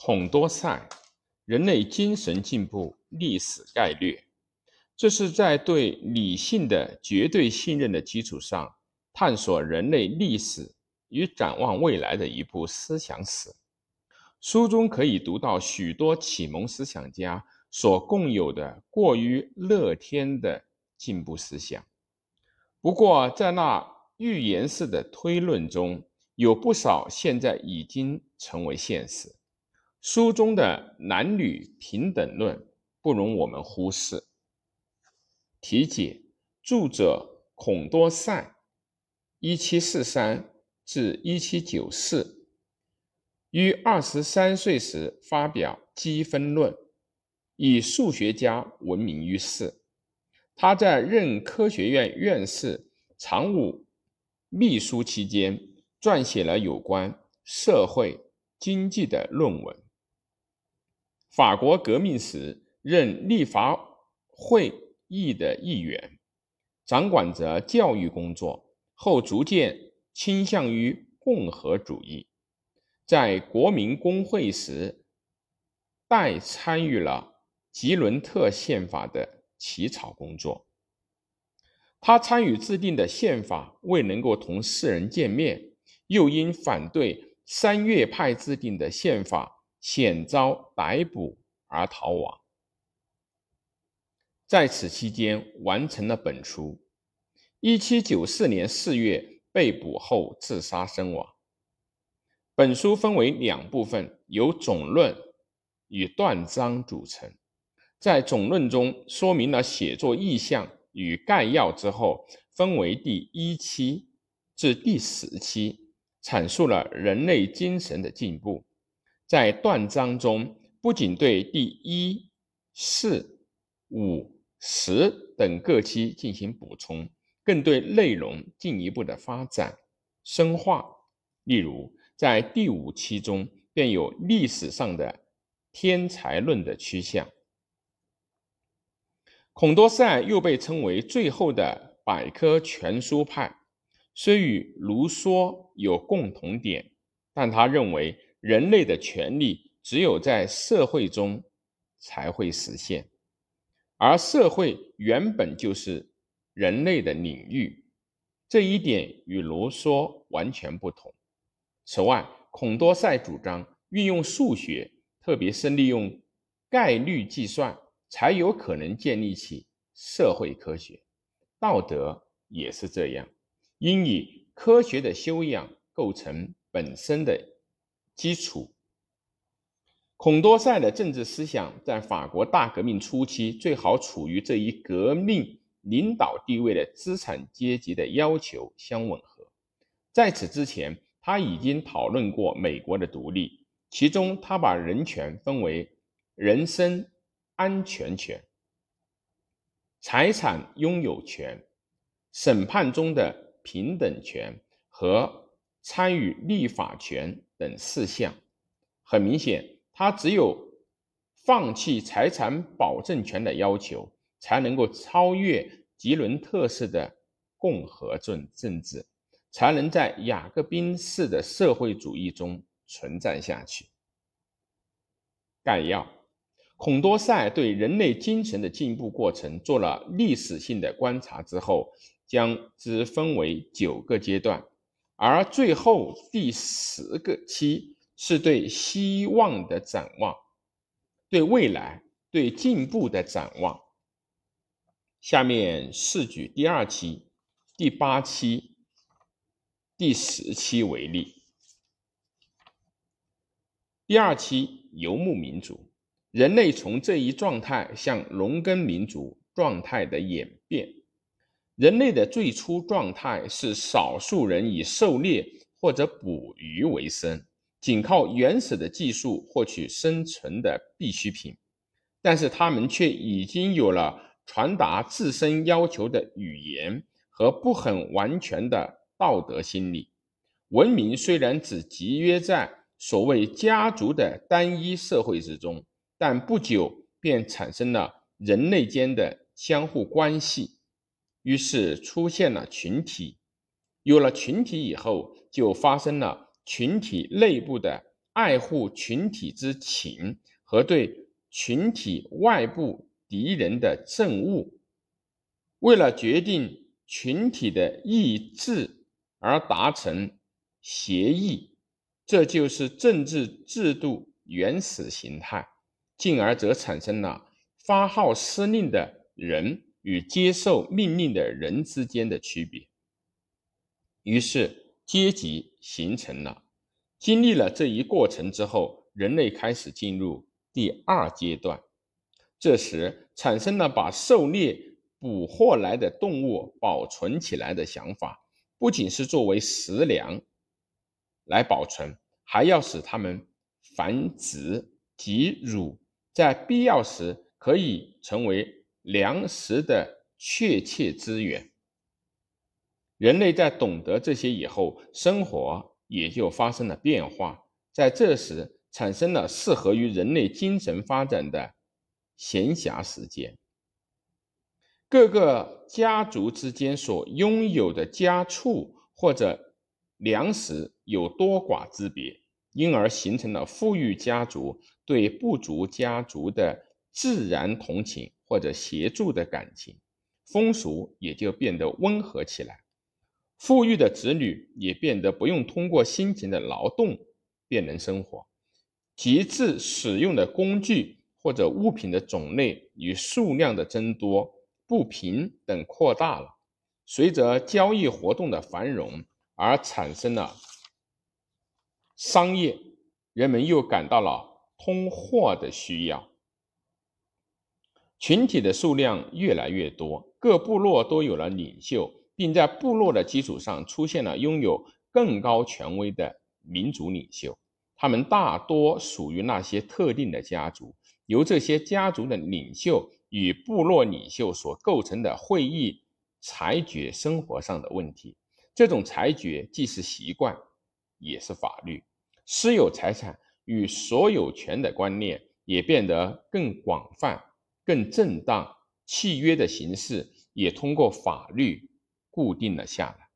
孔多塞，人类精神进步历史概略。这是在对理性的绝对信任的基础上，探索人类历史与展望未来的一部思想史。书中可以读到许多启蒙思想家所共有的过于乐天的进步思想。不过，在那预言式的推论中，有不少现在已经成为现实。书中的男女平等论不容我们忽视。题解：著者孔多塞，一七四三至一七九四，于二十三岁时发表《积分论》，以数学家闻名于世。他在任科学院院士、常务秘书期间，撰写了有关社会经济的论文。法国革命时，任立法会。议的议员，掌管着教育工作，后逐渐倾向于共和主义。在国民公会时，代参与了吉伦特宪法的起草工作。他参与制定的宪法未能够同世人见面，又因反对三月派制定的宪法，险遭逮捕而逃亡。在此期间，完成了本书。一七九四年四月被捕后自杀身亡。本书分为两部分，由总论与断章组成。在总论中说明了写作意向与概要之后，分为第一期至第十期，阐述了人类精神的进步。在断章中，不仅对第一、四、五。十等各期进行补充，更对内容进一步的发展深化。例如，在第五期中便有历史上的天才论的趋向。孔多塞又被称为最后的百科全书派，虽与卢梭有共同点，但他认为人类的权利只有在社会中才会实现。而社会原本就是人类的领域，这一点与卢梭完全不同。此外，孔多塞主张运用数学，特别是利用概率计算，才有可能建立起社会科学。道德也是这样，应以科学的修养构成本身的基础。孔多塞的政治思想在法国大革命初期最好处于这一革命领导地位的资产阶级的要求相吻合。在此之前，他已经讨论过美国的独立，其中他把人权分为人身安全权、财产拥有权、审判中的平等权和参与立法权等四项。很明显。他只有放弃财产保证权的要求，才能够超越吉伦特式的共和政政治，才能在雅各宾式的社会主义中存在下去。概要：孔多塞对人类精神的进步过程做了历史性的观察之后，将之分为九个阶段，而最后第十个期。是对希望的展望，对未来、对进步的展望。下面试举第二期、第八期、第十期为例。第二期游牧民族，人类从这一状态向农耕民族状态的演变。人类的最初状态是少数人以狩猎或者捕鱼为生。仅靠原始的技术获取生存的必需品，但是他们却已经有了传达自身要求的语言和不很完全的道德心理。文明虽然只集约在所谓家族的单一社会之中，但不久便产生了人类间的相互关系，于是出现了群体。有了群体以后，就发生了。群体内部的爱护群体之情和对群体外部敌人的憎恶。为了决定群体的意志而达成协议，这就是政治制度原始形态。进而则产生了发号施令的人与接受命令的人之间的区别。于是阶级形成了。经历了这一过程之后，人类开始进入第二阶段。这时产生了把狩猎。捕获来的动物保存起来的想法，不仅是作为食粮来保存，还要使它们繁殖及乳，在必要时可以成为粮食的确切资源。人类在懂得这些以后，生活也就发生了变化。在这时，产生了适合于人类精神发展的闲暇时间。各个家族之间所拥有的家畜或者粮食有多寡之别，因而形成了富裕家族对不足家族的自然同情或者协助的感情，风俗也就变得温和起来。富裕的子女也变得不用通过辛勤的劳动便能生活，极致使用的工具或者物品的种类与数量的增多。不平等扩大了，随着交易活动的繁荣而产生了商业，人们又感到了通货的需要。群体的数量越来越多，各部落都有了领袖，并在部落的基础上出现了拥有更高权威的民族领袖。他们大多属于那些特定的家族，由这些家族的领袖。与部落领袖所构成的会议裁决生活上的问题，这种裁决既是习惯，也是法律。私有财产与所有权的观念也变得更广泛、更正当，契约的形式也通过法律固定了下来。